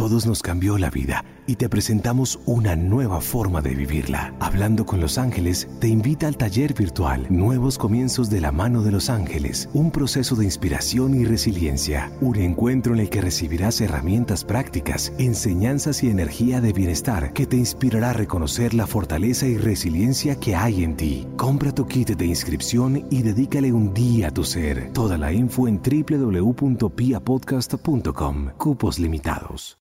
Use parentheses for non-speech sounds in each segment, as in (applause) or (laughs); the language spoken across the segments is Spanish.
todos nos cambió la vida y te presentamos una nueva forma de vivirla. Hablando con los ángeles te invita al taller virtual Nuevos Comienzos de la mano de los ángeles, un proceso de inspiración y resiliencia, un encuentro en el que recibirás herramientas prácticas, enseñanzas y energía de bienestar que te inspirará a reconocer la fortaleza y resiliencia que hay en ti. Compra tu kit de inscripción y dedícale un día a tu ser. Toda la info en www.piapodcast.com. Cupos limitados.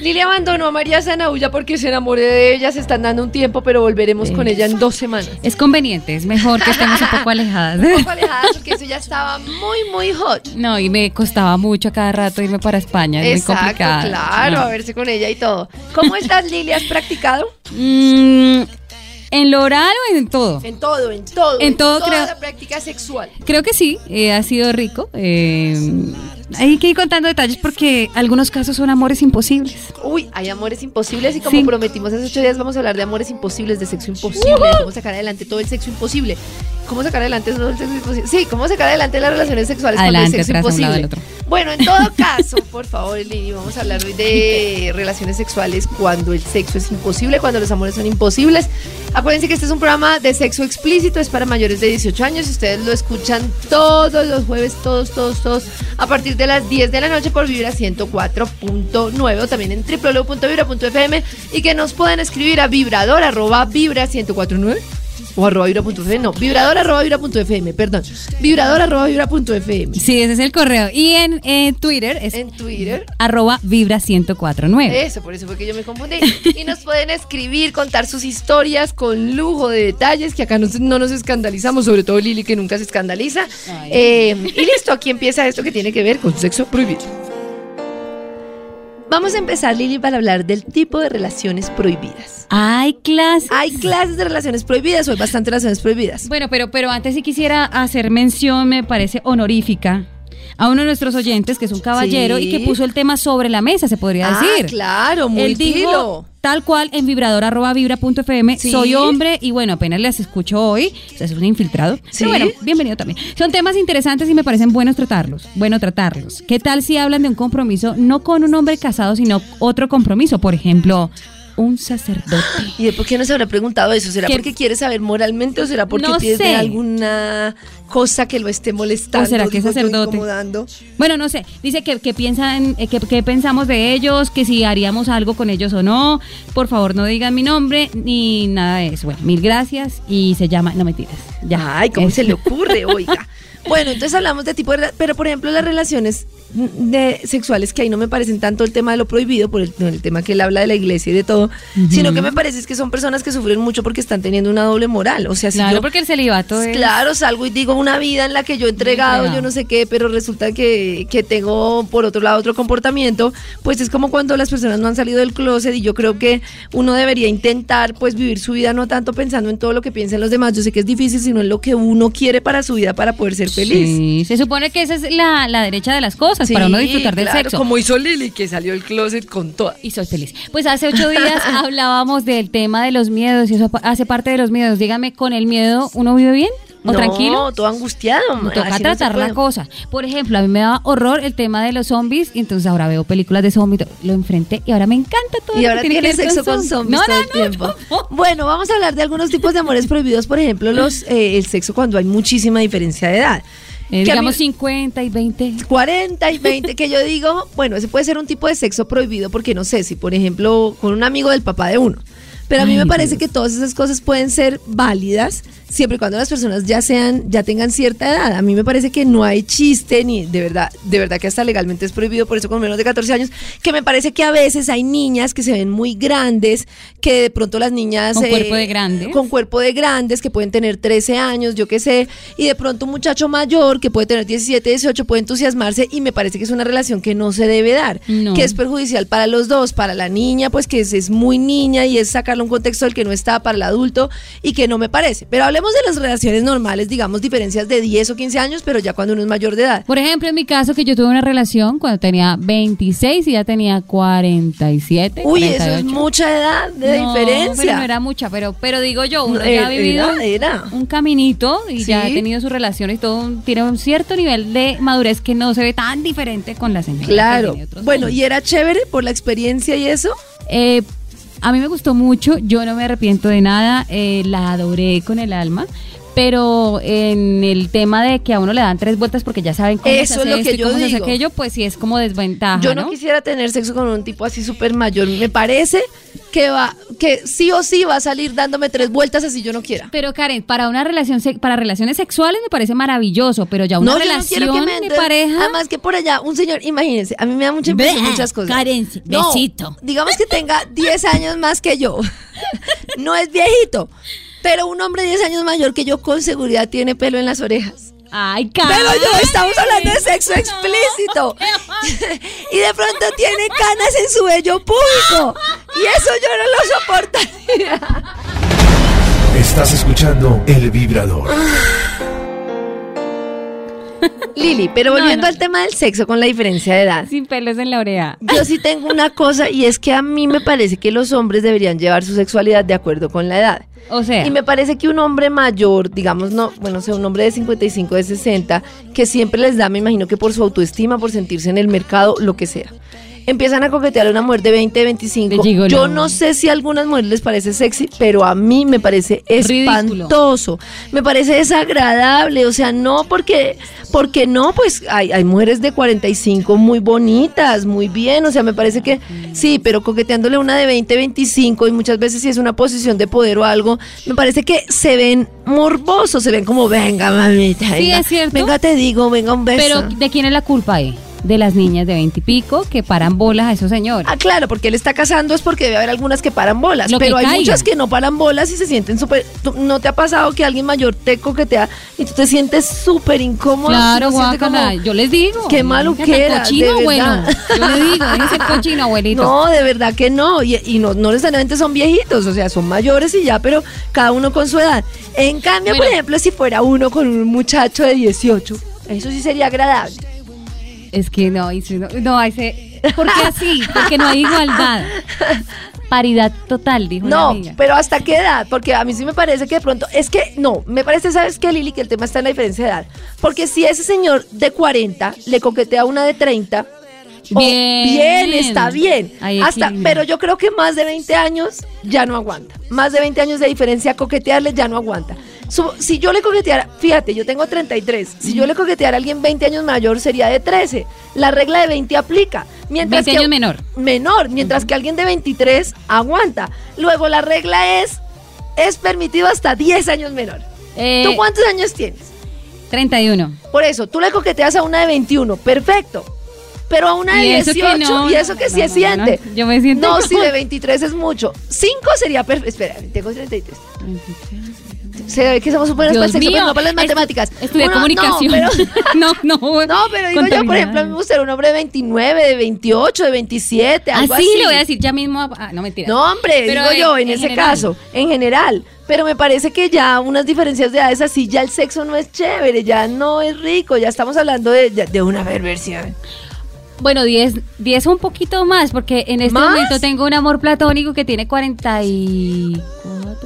Lili abandonó a María Zanaulla porque se enamoré de ella, se están dando un tiempo, pero volveremos con ella en dos semanas. Es conveniente, es mejor que estemos un poco alejadas. Un poco alejada porque eso ya estaba muy, muy hot. No, y me costaba mucho a cada rato irme para España, es muy Exacto, complicado. claro, No. a verse con ella y todo. ¿Cómo estás, Lili? ¿Has practicado? Mm, ¿En lo oral o en todo? En todo, en todo. En todo, toda creo- la práctica sexual. Creo que sí, eh, ha sido rico. eh, hay que ir contando detalles porque algunos casos son amores imposibles. Uy, hay amores imposibles y como Sí. prometimos hace ocho días vamos a hablar de amores imposibles, de sexo imposible, de cómo sacar adelante todo el sexo imposible. ¿Cómo sacar adelante todo el sexo imposible? Sí, cómo sacar adelante las relaciones sexuales Adelante, cuando hay sexo imposible. Bueno, en todo caso, por favor, Lili, vamos a hablar hoy de (laughs) relaciones sexuales cuando el sexo es imposible, cuando los amores son imposibles. Acuérdense que este es un programa de sexo explícito, es para mayores de 18 años. Ustedes lo escuchan todos los jueves, todos, todos, todos, a partir de las 10 de la noche por Vibra 104.9 o también en www.vibra.fm y que nos pueden escribir a vibrador arroba vibra 1049 o arroba vibra.fm, no, vibrador arroba vibra.fm, perdón, vibrador arroba vibra.fm. Sí, ese es el correo. Y en eh, Twitter es En Twitter. arroba vibra 1049. Eso, por eso fue que yo me confundí. Y nos pueden escribir, contar sus historias con lujo de detalles, que acá no, no nos escandalizamos, sobre todo Lili, que nunca se escandaliza. Eh, y listo, aquí empieza esto que tiene que ver con sexo prohibido. Vamos a empezar, Lili, para hablar del tipo de relaciones prohibidas. Hay clases. Hay clases de relaciones prohibidas o hay bastantes relaciones prohibidas. Bueno, pero, pero antes sí quisiera hacer mención, me parece honorífica, a uno de nuestros oyentes, que es un caballero Sí. y que puso el tema sobre la mesa, se podría Ah, decir. claro, muy Él dijo, tal cual, en vibrador arroba vibra punto fm, Sí. soy hombre y bueno, apenas las escucho hoy, o sea, es un infiltrado. Sí. Pero bueno, bienvenido también. Son temas interesantes y me parecen buenos tratarlos. Bueno, tratarlos. ¿Qué tal si hablan de un compromiso no con un hombre casado, sino otro compromiso? Por ejemplo, un sacerdote. (gasps) ¿Y de por qué no se habrá preguntado eso? ¿Será ¿Qué? porque quiere saber moralmente o será porque No tiene sé. alguna cosa que lo esté molestando? ¿O será que es sacerdote? Bueno, no sé, dice que, que piensan, eh, que, que pensamos de ellos, que si haríamos algo con ellos o no. Por favor, no digan mi nombre ni nada de eso. Bueno, mil gracias y se llama, no mentiras. Ya. Ay, ¿cómo Es- se le (laughs) ocurre? Oiga. Bueno, entonces hablamos de tipo de... Pero, por ejemplo, las relaciones de sexuales que ahí no me parecen tanto el tema de lo prohibido, por el, el tema que él habla de la iglesia y de todo, sino que me parece es que son personas que sufren mucho porque están teniendo una doble moral. O sea, si Claro, yo- porque el celibato es... Claro, salgo y digo una vida en la que yo he entregado, yo no sé qué, pero resulta que, que tengo por otro lado otro comportamiento, pues es como cuando las personas no han salido del closet y yo creo que uno debería intentar pues vivir su vida no tanto pensando en todo lo que piensan los demás, yo sé que es difícil, sino en lo que uno quiere para su vida para poder ser feliz. Sí, se supone que esa es la, la derecha de las cosas, Sí, para uno disfrutar del claro, sexo. Como hizo Lili, que salió del closet con toda. Y soy feliz. Pues hace ocho días (laughs) hablábamos del tema de los miedos y eso hace parte de los miedos. Dígame, ¿con el miedo uno vive bien o no, tranquilo? todo angustiado. Me toca así no se tratar la cosa. Por ejemplo, a mí me da horror el tema de los zombies, y entonces ahora veo películas de zombies, lo enfrenté y ahora me encanta todo Y lo ahora que tiene sexo con zombies No, todo el tiempo. no. Bueno, vamos a hablar de algunos tipos de amores prohibidos, por ejemplo, los eh, el sexo cuando hay muchísima diferencia de edad. Eh, digamos mí- 50 y 20. 40 y 20, que yo (laughs) digo, bueno, ese puede ser un tipo de sexo prohibido porque no sé si, por ejemplo, con un amigo del papá de uno. Pero a mí Ay, me parece Dios. que todas esas cosas pueden ser válidas siempre y cuando las personas ya sean, ya tengan cierta edad. A mí me parece que no hay chiste ni de verdad, de verdad que hasta legalmente es prohibido, por eso con menos de 14 años, que me parece que a veces hay niñas que se ven muy grandes, que de pronto las niñas Con eh, cuerpo de grande. con cuerpo de grandes que pueden tener 13 años, yo qué sé, y de pronto un muchacho mayor que puede tener 17, 18 puede entusiasmarse y me parece que es una relación que no se debe dar, No. que es perjudicial para los dos, para la niña pues que es, es muy niña y es sacar llevarlo a un contexto del que no está para el adulto y que no me parece. Pero hablemos de las relaciones normales, digamos, diferencias de 10 o 15 años, pero ya cuando uno es mayor de edad. Por ejemplo, en mi caso, que yo tuve una relación cuando tenía 26 y ya tenía 47. Uy, eso es 48. mucha edad de No, diferencia. Pero no era mucha, pero, pero digo yo, uno No, ya ha era- vivido era. un caminito y ya ha Sí. tenido sus relaciones y todo, tiene un cierto nivel de madurez que no se ve tan diferente con la señora. Claro. Bueno, años. ¿y era chévere por la experiencia y eso? Eh, a mí me gustó mucho, yo no me arrepiento de nada, eh, la adoré con el alma. Pero en el tema de que a uno le dan tres vueltas porque ya saben cómo Eso se es hace lo esto que y yo cómo se hace digo. aquello, pues sí es como desventaja, Yo no, ¿no? quisiera tener sexo con un tipo así súper mayor. Me parece que va, que sí o sí va a salir dándome tres vueltas así yo no quiera. Pero Karen, para una relación para relaciones sexuales me parece maravilloso, pero ya una no, yo no relación que me de pareja Además que por allá, un señor, imagínense, a mí me da mucha impresión Bleh, muchas cosas. Karen, No, besito. digamos que tenga 10 años más que yo. (laughs) no es viejito. Pero un hombre 10 años mayor que yo con seguridad tiene pelo en las orejas. Ay, Karen. Pero yo estamos hablando de sexo No, explícito. (laughs) (laughs) y de pronto tiene canas en su vello público. Y eso yo no lo soportaría. Estás escuchando El Vibrador. (laughs) Lili, pero volviendo no. al tema del sexo con la diferencia de edad. Sin pelos en la oreja. Yo sí tengo una cosa y es que a mí me parece que los hombres deberían llevar su sexualidad de acuerdo con la edad. O sea, Y me parece que un hombre mayor, digamos, no, bueno, sea, un hombre de 55, de 60, que siempre les da, me imagino que por su autoestima, por sentirse en el mercado, lo que sea. Empiezan a coquetear a una mujer de 20, 25. De gigolo. Yo no sé si a algunas mujeres les parece sexy, pero a mí me parece Ridículo. espantoso. Me parece desagradable. O sea, no porque, porque no, pues hay, hay mujeres de 45 muy bonitas, muy bien. O sea, me parece que sí, pero coqueteándole a una de 20, 25 y muchas veces si es una posición de poder o algo, me parece que se ven morbosos, se ven como, venga, mamita. Sí, venga, es cierto. Venga, te digo, venga, un beso. pero ¿de quién es la culpa ahí? De las niñas de veintipico que paran bolas a esos señores. Ah, claro, porque él está casando es porque debe haber algunas que paran bolas, Lo que pero hay muchas que no paran bolas y se sienten súper... ¿tú- ¿No te ha pasado que alguien mayor te coquetea y tú te sientes súper incómodo? Claro, ¿No sientes guácala. Yo les digo. Qué maluquera, Déjate Cochino, de verdad. Yo le digo, (laughs) déjese cochino, abuelito. No, de verdad que no. Y, y no, no necesariamente son viejitos, o sea, son mayores y ya, pero cada uno con su edad. En cambio, por Bueno. ejemplo, si fuera uno con un muchacho de 18, eso sí sería agradable. Es que no, no, no, ese, ¿por qué así? Porque no hay igualdad. Paridad total, dijo una No, amiga. pero ¿hasta qué edad? Porque a mí sí me parece que de pronto, es que no, me parece, ¿sabes qué, Lili? Que el tema está en la diferencia de edad. Porque si ese señor de 40 le coquetea a una de 30, oh, Bien. bien, está bien. Hasta, pero yo creo que más de 20 años ya no aguanta. Más de 20 años de diferencia, coquetearle ya no aguanta. Su- si yo le coqueteara, fíjate, yo tengo 33. Si yo le coqueteara a alguien 20 años mayor, sería de 13. La regla de 20 aplica. Mientras 20 que, años menor. menor, mientras que alguien de 23 aguanta. Luego la regla es es permitido hasta 10 años menor. Eh, ¿Tú cuántos años tienes? 31. Por eso, tú le coqueteas a una de 21, perfecto. Pero a una de Y eso que 18, no, y eso que no, sí no, no, siente. yo me siento No, (laughs) si de 23 es mucho. 5 sería perfecto. Espera, tengo 33. Se ve que somos súper para el Dios sexo, pero no para las matemáticas. Estudié Uno- comunicación. No, pero, (laughs) no, no. (laughs) no, pero digo yo, por ejemplo, a mí me gustaría un hombre de 29, de 28, de 27, algo Así así. Ah, le voy a decir ya mismo. a- ah, no, mentira. No, hombre, Pero digo en- yo, en, en ese general. caso, en general. Pero me parece que ya unas diferencias de edades así, ya el sexo no es chévere, ya no es rico, ya estamos hablando de, de- de una perversión. Bueno, 10, 10 un poquito más, porque en este ¿Más? momento tengo un amor platónico que tiene 44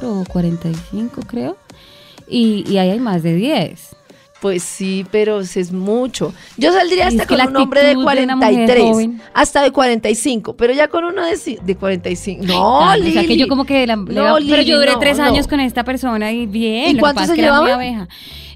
o 45, creo. Y, y ahí hay más de 10. Pues sí, pero es mucho. Yo saldría hasta con un hombre de actitud de una mujer 43, joven. hasta de 45, pero ya con uno de, de 45. No, Claro, Lili. O sea, que yo como que... la- No, va- pero Lili, yo duré no, tres no. años con esta persona y bien. ¿Y cuánto se llevaban?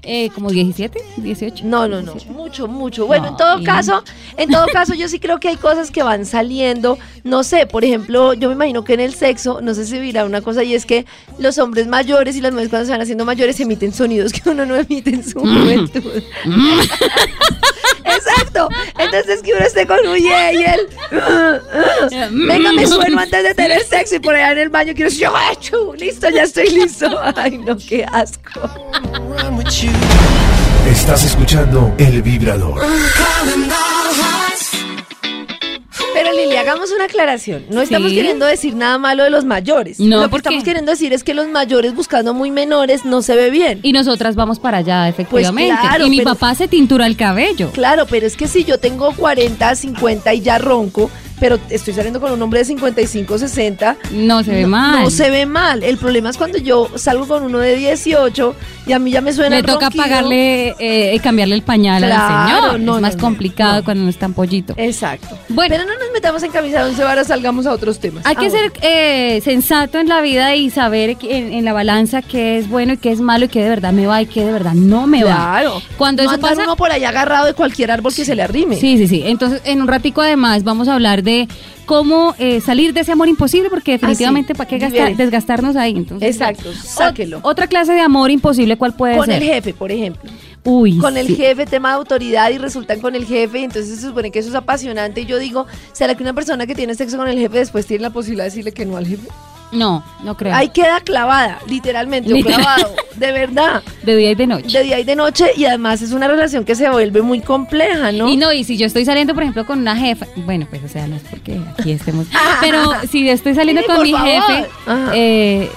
Eh, como 17, 18. No, no, no, mucho, mucho. Bueno, No, en todo y- caso, en todo caso, yo sí creo que hay cosas que van saliendo. No sé, por ejemplo, yo me imagino que en el sexo, no sé si dirá una cosa, y es que los hombres mayores y las mujeres cuando se van haciendo mayores emiten sonidos que uno no emite en su juventud. (laughs) Exacto. Entonces que uno esté con un y él. (laughs) Venga, me sueno antes de tener sexo y por allá en el baño quiero decir, "Achu, listo, ya estoy listo. (laughs) Ay, no, qué asco. Estás escuchando El Vibrador. Pero Lili, hagamos una aclaración. No estamos Sí. queriendo decir nada malo de los mayores. No, Lo que ¿por qué? estamos queriendo decir es que los mayores buscando muy menores no se ve bien. Y nosotras vamos para allá, efectivamente. Pues claro, y mi pero- papá se tintura el cabello. Claro, pero es que si yo tengo 40, 50 y ya ronco, pero estoy saliendo con un hombre de 55, 60, No se ve no, mal. no se ve mal. El problema es cuando yo salgo con uno de 18 y a mí ya me suena Le toca ronquido. pagarle, eh, cambiarle el pañal Claro, al señor. no, es más no, complicado cuando no está en pollito. Exacto. Bueno. Pero no nos metamos en camisa de once varas, salgamos a otros temas. Hay Ah, que bueno. ser eh, sensato en la vida y saber en, en la balanza qué es bueno y qué es malo y qué de verdad me va y qué de verdad no me va. Claro. Cuando eso pasa, uno por ahí agarrado de cualquier árbol que se le arrime. Sí, sí, sí. Entonces, en un ratico además vamos a hablar de cómo eh, salir de ese amor imposible, porque definitivamente Ah, sí. para qué gastar- desgastarnos ahí. Entonces, Exacto, sáquelo. otra clase de amor imposible, ¿cuál puede Con ser? el jefe, por ejemplo. Uy, Con el sí. jefe, tema de autoridad y resultan con el jefe, y entonces se supone que eso es apasionante. Y yo digo, ¿será que una persona que tiene sexo con el jefe después tiene la posibilidad de decirle que no al jefe? No, no creo. Ahí queda clavada, literalmente, o clavado, de verdad, (laughs) De día y de noche. de día y de noche, y además es una relación que se vuelve muy compleja, ¿no? Y no, y si yo estoy saliendo, por ejemplo, con una jefa, bueno, pues o sea, no es porque aquí estemos, (laughs) pero si yo estoy saliendo Sí, con mi favor. jefe, Ajá. eh,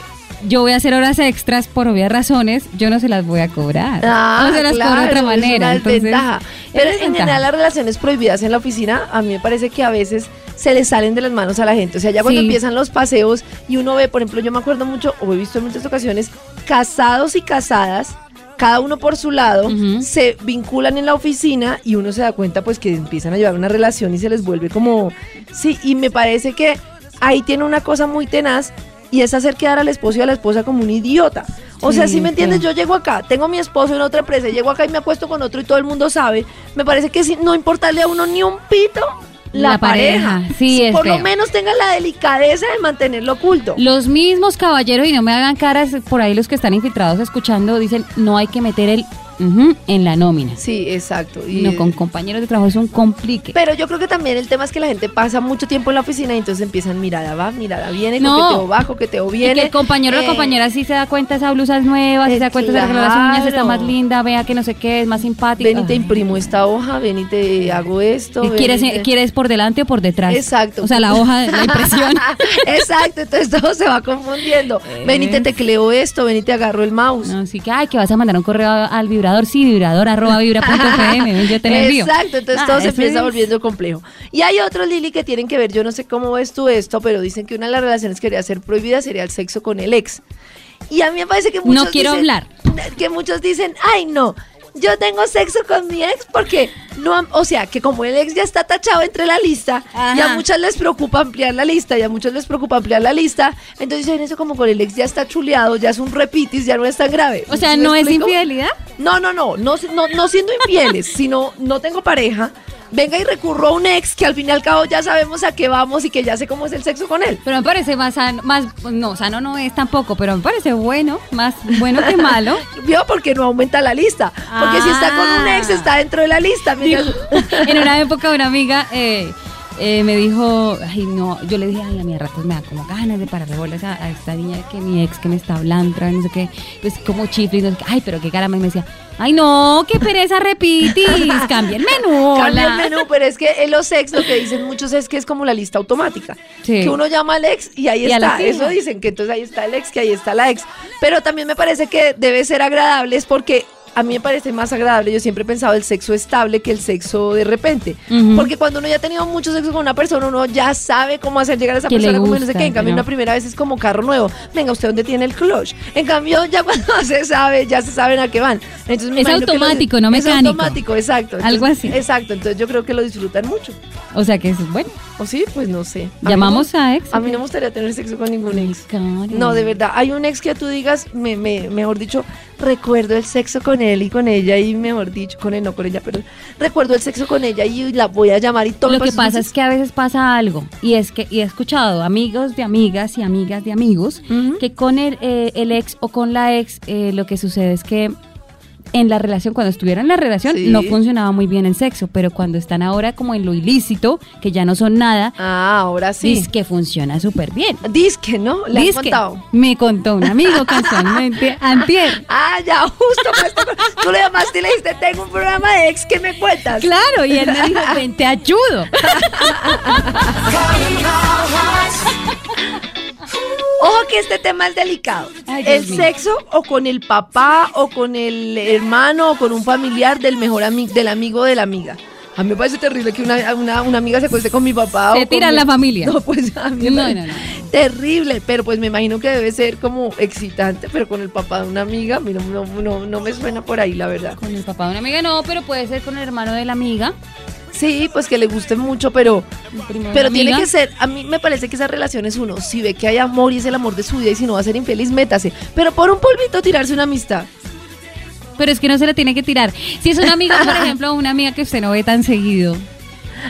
yo voy a hacer horas extras por obvias razones, yo no se las voy a cobrar. Ah, o se las cobro de claro, otra es manera. una entonces, es Pero en general las relaciones prohibidas en la oficina, a mí me parece que a veces se le salen de las manos a la gente. O sea, ya cuando Sí. empiezan los paseos y uno ve, por ejemplo, yo me acuerdo mucho, o he visto en muchas ocasiones, casados y casadas, cada uno por su lado, se vinculan en la oficina y uno se da cuenta pues que empiezan a llevar una relación y se les vuelve como, sí, y me parece que ahí tiene una cosa muy tenaz y es hacer quedar al esposo y a la esposa como un idiota. O sea, Sí, si me entiendes, yo llego acá, tengo a mi esposo en otra empresa, llego acá y me acuesto con otro y todo el mundo sabe, me parece que si no importarle a uno ni un pito la, La pareja, pareja. sí, es Por lo menos tenga la delicadeza de mantenerlo oculto. Los mismos caballeros, y no me hagan caras por ahí los que están infiltrados escuchando, dicen, no hay que meter el en la nómina. Sí, exacto. Y, No, con compañeros de trabajo es un complique. Pero yo creo que también el tema es que la gente pasa mucho tiempo en la oficina y entonces empiezan mirada va, mirada viene, No. coqueteo va, coqueteo Y viene. que el compañero o la Eh, compañera sí se da cuenta esa blusa es nueva, sí Eh, se da cuenta se arregló las uñas, está claro. más linda, vea que no sé qué, es más simpática. Ven y te imprimo esta hoja, ven y te hago esto. ¿Y ¿Quieres, y te- ¿Quieres por delante o por detrás? Exacto. O sea, la hoja, la (laughs) impresión. Exacto, entonces todo se va confundiendo. Ven y te tecleo esto, ven y te agarro el mouse. No, sí que, ay, que vas a mandar un correo al vibrador, sí, vibrador, arroba vibra.fm, (laughs) yo te lo envío. Exacto, entonces Ah, todo se empieza es- volviendo complejo. Y hay otros, Lili, que tienen que ver, yo no sé cómo ves tú esto, pero dicen que una de las relaciones que debería ser prohibida sería el sexo con el ex. Y a mí me parece que muchos No quiero dicen- hablar. Que muchos dicen, ay no, yo tengo sexo con mi ex porque no, o sea, que como el ex ya está tachado entre la lista, y a Ajá. muchas les preocupa ampliar la lista, y a muchos les preocupa ampliar la lista, entonces dicen eso como con el ex ya está chuleado, ya es un repitis, ya no es tan grave. O sea, ¿Sí me ¿no es explico? infidelidad? No, no, no, no, no, no siendo infieles, (laughs) sino no tengo pareja, venga y recurro a un ex que al fin y al cabo ya sabemos a qué vamos y que ya sé cómo es el sexo con él. Pero me parece más sano, más, no, sano no es tampoco, pero me parece bueno, más bueno que malo. (laughs) ¿Vio? Porque no aumenta la lista. Porque si está con un ex, Ah. está dentro de la lista. mientras- en una época una amiga eh, eh, me dijo, ay no, yo le dije, ay a mí a ratos me da como ganas de pararle bolas a, a esta niña que mi ex que me está hablando, no sé qué, pues como chifle, y no sé qué, ay pero qué caramba, y me decía, ay no, qué pereza repitis, (laughs) cambia el menú, Cambia el hola". menú, pero es que en los ex lo que dicen muchos es que es como la lista automática. Sí. Que uno llama al ex y ahí Y está. Eso dicen, que entonces ahí está el ex, que ahí está la ex. Pero también me parece que debe ser agradable, es porque a mí me parece más agradable. Yo siempre he pensado el sexo estable que el sexo de repente. Porque cuando uno ya ha tenido mucho sexo con una persona, uno ya sabe cómo hacer llegar a esa persona como no sé qué. En cambio, no. una primera vez es como carro nuevo. Venga, ¿usted dónde tiene el clutch? En cambio, ya cuando (laughs) se sabe, ya se saben a qué van. Entonces, me Es automático, no Es mecánico. automático, exacto. Algo así. Exacto, entonces yo creo que lo disfrutan mucho. O sea que es bueno. ¿O sí? Pues no sé. A Llamamos no- a ex. A mí no me gustaría tener sexo con ningún ex. No, de verdad. Hay un ex que tú digas, me, me- mejor dicho, recuerdo el sexo con él y con ella y mejor dicho, con él, no con ella, pero recuerdo el sexo con ella y la voy a llamar y todo. Lo que pasa es que a veces pasa algo y es que y he escuchado amigos de amigas y amigas de amigos que con el, eh, el ex o con la ex eh, lo que sucede es que en la relación, cuando estuvieron en la relación, Sí. no funcionaba muy bien el sexo, pero cuando están ahora como en lo ilícito, que ya no son nada, Ah, ahora sí. dice que funciona súper bien. Disque, ¿no? Le contado. me contó un amigo casualmente (laughs) antier. Ah, ya, justo. pues, tú le llamaste y le dijiste, tengo un programa de ex que me cuentas. Claro, y él me dijo, (laughs) ven, te ayudo. (laughs) Ojo que este tema es delicado. Ay, el sexo o con el papá o con el hermano o con un familiar del mejor amigo del amigo de la amiga. A mí me parece terrible que una, una, una amiga se acueste con mi papá. Se o con tiran mi- la familia. No, pues a mí no. terrible, pero pues me imagino que debe ser como excitante, pero con el papá de una amiga, a mí no, no, no, no me suena por ahí, la verdad. Con el papá de una amiga no, pero puede ser con el hermano de la amiga. Sí, pues que le guste mucho, pero, pero tiene que ser, a mí me parece que esa relación es uno, si ve que hay amor y es el amor de su vida y si no va a ser infeliz, métase. Pero por un polvito tirarse una amistad. Pero es que no se la tiene que tirar. Si es una amiga, por (laughs) ejemplo, una amiga que usted no ve tan seguido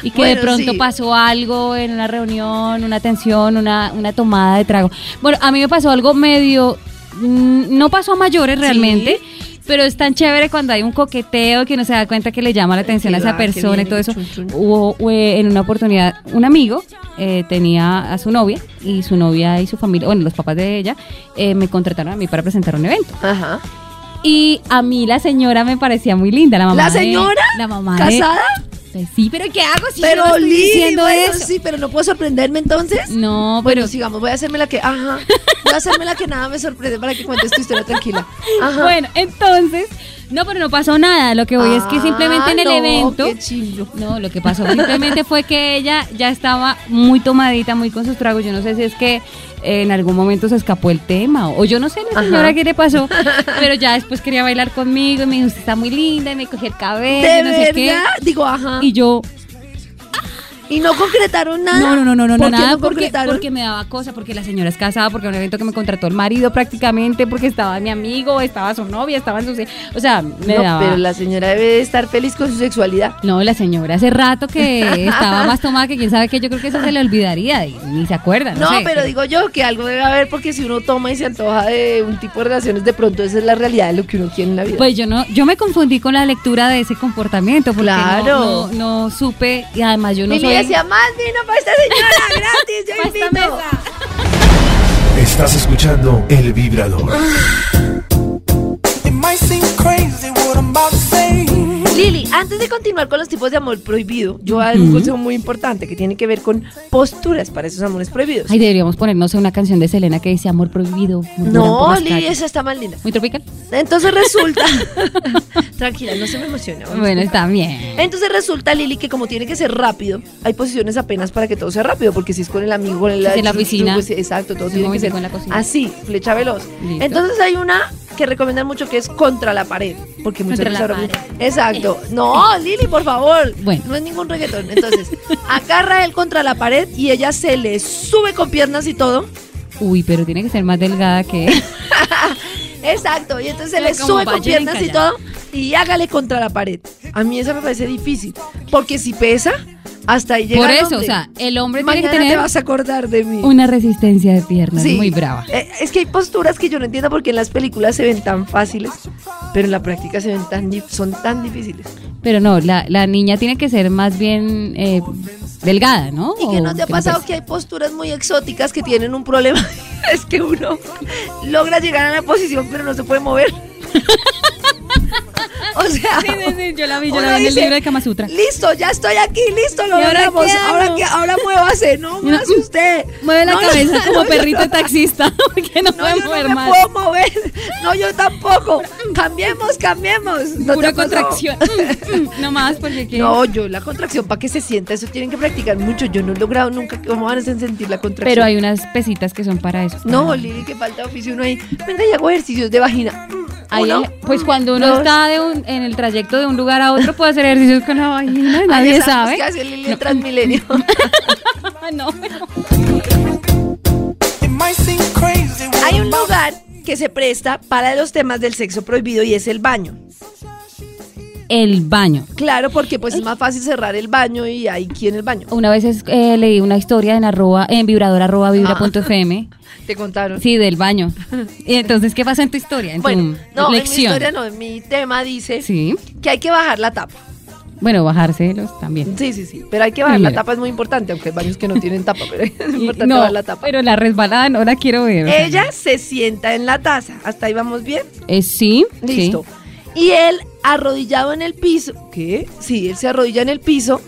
y que de pronto sí. pasó algo en una reunión, una atención, una, una tomada de trago. Bueno, a mí me pasó algo medio, mm, no pasó a mayores realmente. Pero es tan chévere cuando hay un coqueteo que uno se da cuenta que le llama la atención a esa persona y todo eso. hubo, en una oportunidad un amigo eh, tenía a su novia y su novia y su familia, bueno, los papás de ella, eh, me contrataron a mí para presentar un evento. Ajá. Y a mí la señora me parecía muy linda, la mamá. ¿La de- señora? la mamá. de- ¿Casada? Pues sí, pero ¿qué hago si pero yo no estoy Lili, diciendo bueno, eso? sí, pero no puedo sorprenderme entonces. No, Bueno, pero sigamos, voy a hacerme la que, ajá, voy a hacerme la que nada me sorprende para que cuentes tu historia tranquila. (laughs) Ajá. bueno, entonces, no, pero no pasó nada. Lo que voy es que simplemente en el Ah, no, evento. No, lo que pasó simplemente fue que ella ya estaba muy tomadita, muy con sus tragos. Yo no sé si es que eh, en algún momento se escapó el tema o yo no sé, la Ajá. señora qué le pasó, pero ya después quería bailar conmigo y me dijo, usted está muy linda y me cogió el cabello, ¿De no sé verdad? qué. Digo, ajá. Y yo, ¿Y no concretaron nada? No, no, no, no, no, ¿Por qué nada, no porque, me daba cosa, porque la señora es casada, porque era un evento que me contrató el marido prácticamente, porque estaba mi amigo, estaba su novia, estaban sus... O sea, me no, daba... pero la señora debe de estar feliz con su sexualidad. No, la señora hace rato que (laughs) estaba más tomada que quién sabe qué, yo creo que eso se le olvidaría y ni se acuerda, no, No, sé. pero digo yo que algo debe haber porque si uno toma y se antoja de un tipo de relaciones, de pronto esa es la realidad de lo que uno quiere en la vida. Pues yo no, yo me confundí con la lectura de ese comportamiento, porque Claro. no, no, supe, y además yo no Lili decía, más vino para esta señora, (laughs) gratis, yo esta invito. mesa. Estás escuchando El Vibrador. It might seem crazy what I'm about to say. Lili, antes de continuar con los tipos de amor prohibido, yo hay un consejo muy importante que tiene que ver con posturas para esos amores prohibidos. Ay, deberíamos ponernos una canción de Selena que dice Amor Prohibido. no, Lili, esa está más linda. ¿Muy tropical? Entonces resulta. (laughs) (laughs) Tranquila, no se me emociona. Bueno, está bien. Entonces resulta, Lili, que como tiene que ser rápido, hay posiciones apenas para que todo sea rápido, porque si es con el amigo, con el Si es en la oficina. pues, exacto, todo tiene que ser así, flecha veloz. Entonces hay una que recomiendan mucho que es contra la pared, porque muchas veces ahora- Exacto. (laughs) No, Lili, por favor. Bueno. No es ningún reggaetón. Entonces, agarra él contra la pared y ella se le sube con piernas y todo. Uy, pero tiene que ser más delgada que... (laughs) Exacto, y entonces se le sube con piernas y todo y hágale contra la pared. A mí esa me parece difícil, porque si pesa, hasta ahí llega Por eso, o sea, el hombre tiene que te tener vas a acordar de mí. una resistencia de piernas Sí. muy brava. Eh, es que hay posturas que yo no entiendo porque en las películas se ven tan fáciles, pero en la práctica se ven tan son tan difíciles. Pero no, la, la niña tiene que ser más bien eh, delgada, ¿no? Y que no te ha pasado que hay posturas muy exóticas que tienen un problema. (laughs) es que uno logra llegar a la posición, pero no se puede mover. (laughs) (laughs) o sea, Sí, sí, sí, yo la vi, yo la vi en el libro de Kama Sutra. Listo, ya estoy aquí, listo, lo ¿Y ahora logramos. Ahora que ahora muévase, no (laughs) me asuste. Mueve la No, cabeza (laughs) no, como perrito taxista, porque no, puede mover no más. puedo mover. No, yo tampoco. Cambiemos, cambiemos. ¿No te Pura contracción. no más, porque ¿qué? No, yo la contracción para que se sienta, eso tienen que practicar mucho. Yo no he logrado nunca cómo van a sentir la contracción. Pero hay unas pesitas que son para eso. No, Lili, que falta oficio uno ahí. Venga y hago ejercicios de vagina. Mm, Ahí uno, pues cuando uno dos. está de un- en el trayecto de un lugar a otro puede hacer ejercicios con la vagina, nadie estamos, sabe. ¿Qué hace Lili en Transmilenio? (laughs) No, Hay un lugar que se presta para los temas del sexo prohibido y es el baño. El baño. Claro, porque pues es más fácil cerrar el baño y hay aquí en el baño. Una vez es- eh, leí una historia en arroba, en vibrador arroba vibra.fm. (laughs) Te contaron. Sí, del baño. Y entonces, ¿qué pasa en tu historia? En Bueno, tu no, en mi lección. historia no, en mi tema dice Sí. que hay que bajar la tapa. Bueno, bajárselos también. Sí, sí, sí, pero hay que bajar la tapa, es muy importante, aunque hay baños que no tienen tapa, pero (laughs) es importante no, bajar la tapa. pero la resbalada no la quiero ver. Ella se sienta en la taza, hasta ahí vamos bien, eh, sí, listo. sí. Y él arrodillado en el piso, ¿qué? Sí, él se arrodilla en el piso,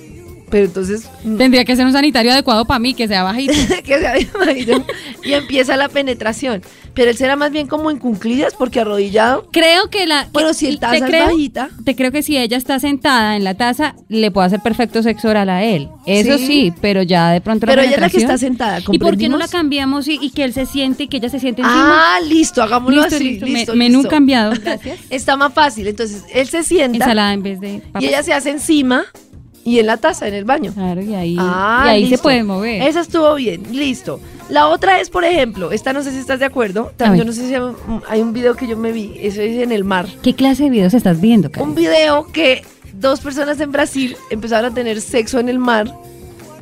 pero entonces mm, Tendría que ser un sanitario adecuado para mí, que sea bajito. (laughs) que se había ido, y empieza la penetración. Pero él será más bien como en cunclillas porque arrodillado. Creo que la. Bueno, si el te taza es creo- bajita. Te creo que si ella está sentada en la taza, le puede hacer perfecto sexo oral a él. Eso Sí. sí, pero ya de pronto la Pero ella es la que está sentada, ¿Y por qué no la cambiamos y, y que él se siente y que ella se siente encima? Ah, listo, hagámoslo Listo, así. listo, me- Listo, menú cambiado, (laughs) gracias. Está más fácil. Entonces, él se sienta Ensalada en vez de y ella se hace encima y en la taza, en el baño. Claro, y ahí, Ah, y ahí se puede mover. Esa estuvo bien, listo. La otra es, por ejemplo, esta no sé si estás de acuerdo. También yo no sé si hay un- hay un video que yo me vi, eso es en el mar. ¿Qué clase de videos estás viendo, Karen? Un video que dos personas en Brasil empezaron a tener sexo en el mar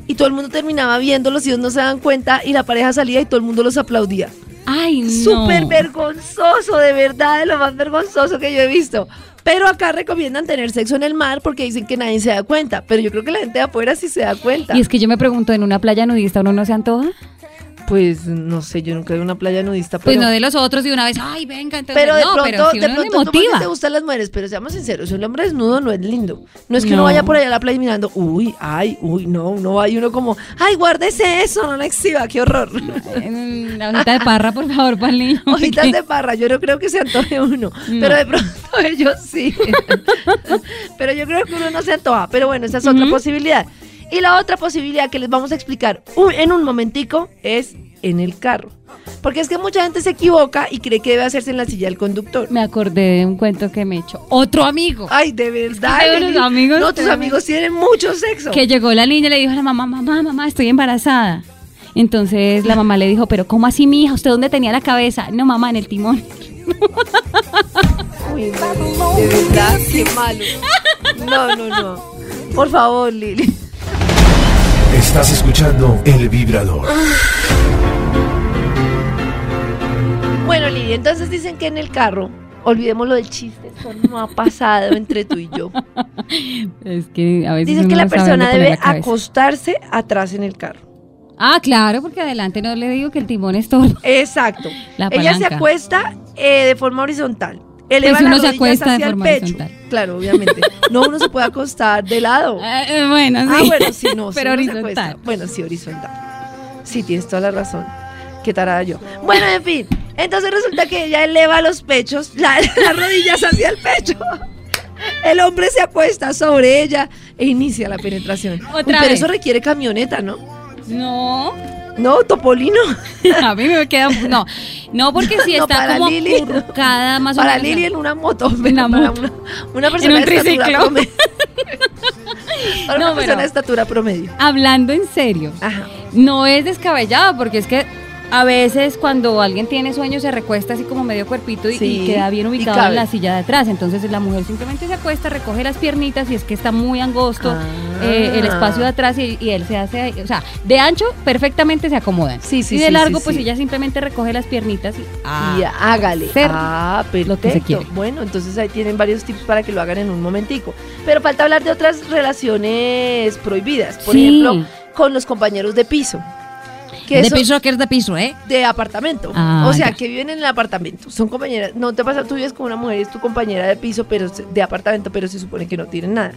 y todo el mundo terminaba viéndolos y ellos no se dan cuenta y la pareja salía y todo el mundo los aplaudía. Ay, no. Súper vergonzoso, de verdad, de lo más vergonzoso que yo he visto. Pero acá recomiendan tener sexo en el mar porque dicen que nadie se da cuenta. Pero yo creo que la gente de afuera sí se da cuenta. Y es que yo me pregunto, ¿en una playa nudista uno no se antoja? Pues no sé, yo nunca he ido a una playa nudista, Pues pero... no de los otros y una vez, ay, venga, entonces. pero de no, pronto, pero si de uno pronto porque motiva. te gustan las mujeres, pero seamos sinceros, un hombre desnudo no es lindo. No es que No. uno vaya por allá a la playa mirando, uy, ay, uy, no, no hay uno como, ay, guárdese eso, no lo exhiba, qué horror. La hojita de parra, por favor, para el niño. (laughs) Hojitas de parra, yo no creo que se antoje uno, No. pero de pronto (laughs) ellos sí. (laughs) pero yo creo que uno no se antoja, pero bueno, esa es otra posibilidad. Y la otra posibilidad que les vamos a explicar en un momentico es en el carro. Porque es que mucha gente se equivoca y cree que debe hacerse en la silla del conductor. Me acordé de un cuento que me echó otro amigo. Ay, de verdad. tengo unos Lili. amigos no, tus amigos tienen mucho sexo. Que llegó la niña y le dijo a la mamá, mamá, mamá, estoy embarazada. Entonces la mamá le dijo, pero ¿cómo así, mi hija? ¿Usted dónde tenía la cabeza? No, mamá, en el timón. (laughs) Uy, de verdad, qué malo. No, no, no. Por favor, Lili. Estás escuchando El Vibrador. Bueno, Lili, entonces dicen que en el carro, olvidemos lo del chiste, eso no ha pasado entre tú y yo. (laughs) Es que a veces Dicen que la persona debe la acostarse atrás en el carro. Ah, claro, porque adelante no le digo que el timón es todo. Exacto. (laughs) La Ella se acuesta eh, de forma horizontal. Eleva Pues las uno se rodillas acuesta de hacia el pecho. horizontal. Claro, obviamente. No, uno se puede acostar de lado. Eh, (laughs) eh, bueno, sí. Ah, bueno, sí, no. (laughs) Pero se horizontal. acuesta. Bueno, sí, horizontal. Sí, tienes toda la razón. Qué tarada yo. Bueno, en fin. Entonces resulta que ella eleva los pechos, la- (laughs) las rodillas hacia el pecho. El hombre se acuesta sobre ella e inicia la penetración. Uy, pero vez. eso requiere camioneta, ¿no? No, No, Topolino. (laughs) a mí me queda. No, no, porque si (laughs) está para como Lili. más o Para. Lili en una moto. Una pero para moto. Una, una persona un de estatura promedio. (laughs) para No, una persona de estatura promedio. Hablando en serio, Ajá. no es descabellado, porque es que a veces cuando alguien tiene sueño se recuesta así como medio cuerpito y, Sí, y queda bien ubicado en la silla de atrás. Entonces la mujer simplemente se acuesta, recoge las piernitas y es que está muy angosto Ah. Eh, el espacio de atrás y, y él se hace, ahí, o sea, de ancho perfectamente se acomodan. Sí, sí, y de sí, largo sí, pues sí. ella simplemente recoge las piernitas y, ah, y hágale. Ah, perfecto. lo que se quiere. Bueno, entonces ahí tienen varios tips para que lo hagan en un momentico. Pero falta hablar de otras relaciones prohibidas. Por Sí. ejemplo, con los compañeros de piso. Que de piso que es de piso, ¿eh? de apartamento. Ah, o sea, ya. que viven en el apartamento. Son compañeras. No te pasa, tú vives con una mujer, es tu compañera de piso, pero de apartamento, pero se supone que no tienen nada.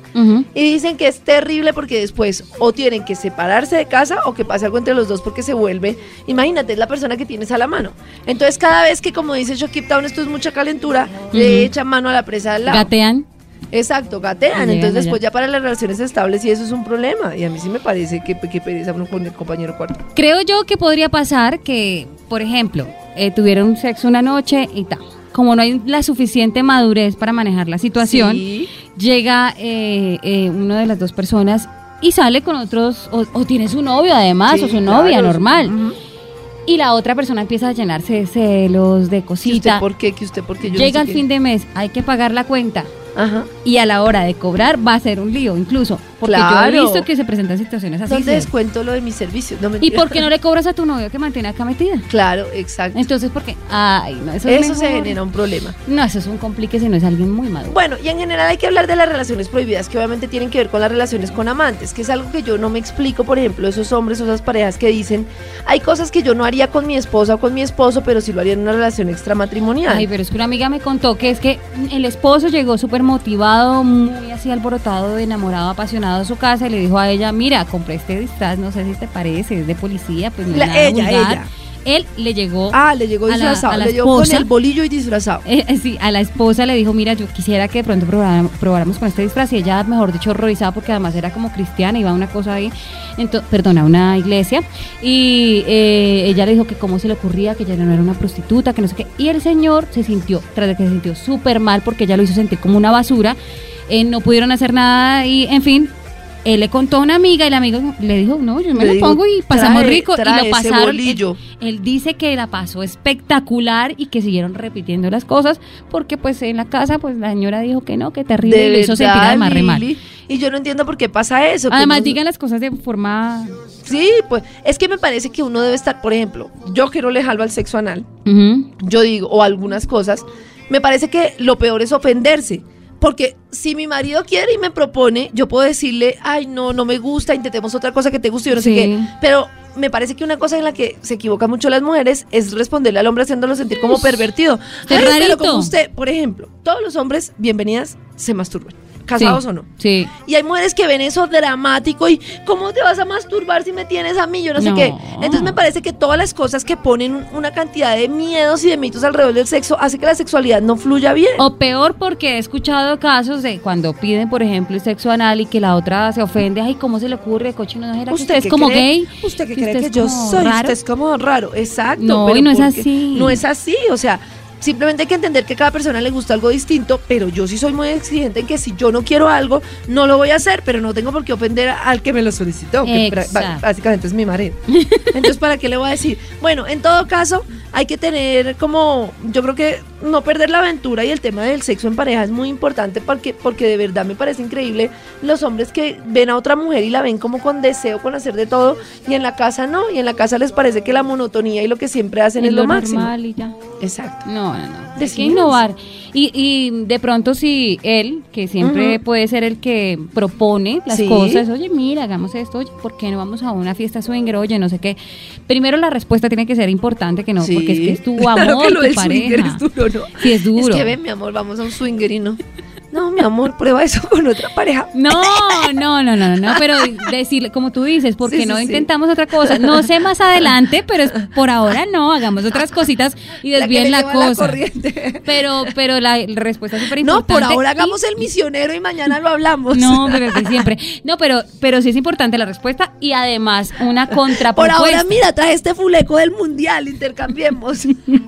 Y dicen que es terrible porque después o tienen que separarse de casa o que pase algo entre los dos porque se vuelve, imagínate, es la persona que tienes a la mano. Entonces cada vez que, como dice Shokip Town, esto es mucha calentura, le echan mano a la presa del lado. Gatean. Exacto, gatean. Entonces allá. después ya para las relaciones estables y eso es un problema. Y a mí sí me parece que, que pereza uno con el compañero cuarto. Creo yo que podría pasar que, por ejemplo, eh, tuvieron sexo una noche y tal. Como no hay la suficiente madurez para manejar la situación, Sí. llega eh, eh, una de las dos personas y sale con otros, o, o tiene su novio además, Sí, o su claro, novia normal. Y la otra persona empieza a llenarse de celos, de ¿Que usted cositas. por qué? ¿Que usted por qué? Yo no Llega sé el qué. fin de mes, hay que pagar la cuenta. Ajá. y a la hora de cobrar va a ser un lío incluso. Porque yo he visto que se presentan situaciones así. ¿Dónde descuento lo de mi servicio? No, ¿Y por qué no le (laughs) cobras a tu novio que mantiene acá metida? Claro, exacto. Entonces, ¿por qué? Ay, no, eso, es Eso se genera un problema. No, eso es un complique si no es alguien muy maduro. Bueno, y en general hay que hablar de las relaciones prohibidas, que obviamente tienen que ver con las relaciones con amantes, que es algo que yo no me explico, por ejemplo, esos hombres o esas parejas que dicen, hay cosas que yo no haría con mi esposa o con mi esposo, pero sí lo haría en una relación extramatrimonial. Ay, pero es que una amiga me contó que es que el esposo llegó súper motivado, muy así alborotado, enamorado, apasionado a su casa y le dijo a ella, mira, compré este disfraz, no sé si te parece, es de policía, pues no es La- nada ella, vulgar". ella. Él le llegó, Ah, le llegó a la- disfrazado, a la le llegó con esposa. el bolillo y disfrazado. eh, sí, a la esposa le dijo, mira, yo quisiera que de pronto probáramos, probáramos con este disfraz y ella, mejor dicho, horrorizada porque además era como cristiana, iba a una cosa ahí, ento- perdón, a una iglesia y eh, ella le dijo que cómo se le ocurría, que ella no era una prostituta, que no sé qué, y el señor se sintió, tras de que se sintió súper mal porque ella lo hizo sentir como una basura, eh, no pudieron hacer nada y, en fin... Él le contó a una amiga y la amiga le dijo, no, yo me Le lo pongo y pasamos "Trae- rico. y trae lo ese pasaron. Él- bolillo. él dice que la pasó espectacular y que siguieron repitiendo las cosas porque pues en la casa pues la señora dijo que no, que terrible y lo hizo sentir además re mal. Y yo no entiendo por qué pasa eso. que Además no- digan las cosas de forma... Sí, pues es que me parece que uno debe estar, por ejemplo, yo que no le jalo al sexo anal, yo digo, o algunas cosas, me parece que lo peor es ofenderse. Porque si mi marido quiere y me propone, yo puedo decirle, ay, no, no me gusta, intentemos otra cosa que te guste, yo no Sí. sé qué. Pero me parece que una cosa en la que se equivocan mucho las mujeres es responderle al hombre haciéndolo sentir como pervertido. Ay, pero como usted, por ejemplo, todos los hombres, bienvenidas, se masturban. ¿Casados Sí, o no? Sí. Y hay mujeres que ven eso dramático y ¿cómo te vas a masturbar si me tienes a mí? Yo no, sé qué. Entonces me parece que todas las cosas que ponen una cantidad de miedos y de mitos alrededor del sexo hace que la sexualidad no fluya bien. O peor porque he escuchado casos de cuando piden, por ejemplo, el sexo anal y que la otra se ofende, ay, ¿cómo se le ocurre, cochino? ¿No que usted es qué como cree? gay? ¿Usted que ¿Que cree usted que es yo soy? raro? Usted es como raro. Exacto. No, pero y no es así. No es así. O sea, simplemente hay que entender que a cada persona le gusta algo distinto, pero yo sí soy muy exigente en que si yo no quiero algo, no lo voy a hacer, pero no tengo por qué ofender al que me lo solicitó, que básicamente es mi marido. (laughs) Entonces, ¿para qué le voy a decir? Bueno, en todo caso, hay que tener como, yo creo que no perder la aventura y el tema del sexo en pareja es muy importante porque, porque de verdad me parece increíble los hombres que ven a otra mujer y la ven como con deseo, con hacer de todo, y en la casa no, y en la casa les parece que la monotonía y lo que siempre hacen es, Es lo, lo máximo. y ya. Exacto. No, no, no. Hay que innovar. Y, y de pronto si él, que siempre puede ser el que propone las Sí. cosas, oye, mira, hagamos esto, oye, ¿por qué no vamos a una fiesta swinger? Oye, no sé qué. Primero la respuesta tiene que ser importante, que no, Sí. porque es que es tu (laughs) Claro amor, que lo tu pareja. es duro, ¿no? Sí, es duro. Es que ven, mi amor, vamos a un swinger y no. No, mi amor, prueba eso con otra pareja. No, no, no, no, no, pero decirle, como tú dices, porque Sí, no sí. intentamos otra cosa. No sé más adelante, pero es- por ahora no, hagamos otras cositas y que desvíen la, cosa. pero, pero la respuesta es súper No, importante. por ahora hagamos el misionero y mañana lo hablamos. No, pero de siempre. No, pero, pero sí es importante la respuesta y además una Por contrapropuesta. ahora, mira, traje este fuleco del mundial, intercambiemos.